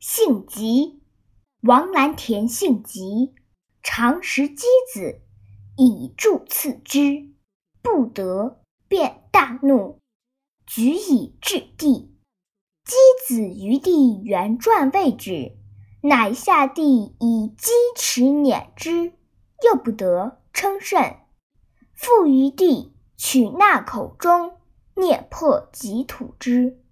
性急，王兰田性急，常食鸡子，以助刺之，不得，便大怒，举以掷地。鸡子于地圆转未止，乃下地以鸡齿碾之，又不得，称甚。复于地取那口中，啮破即吐之。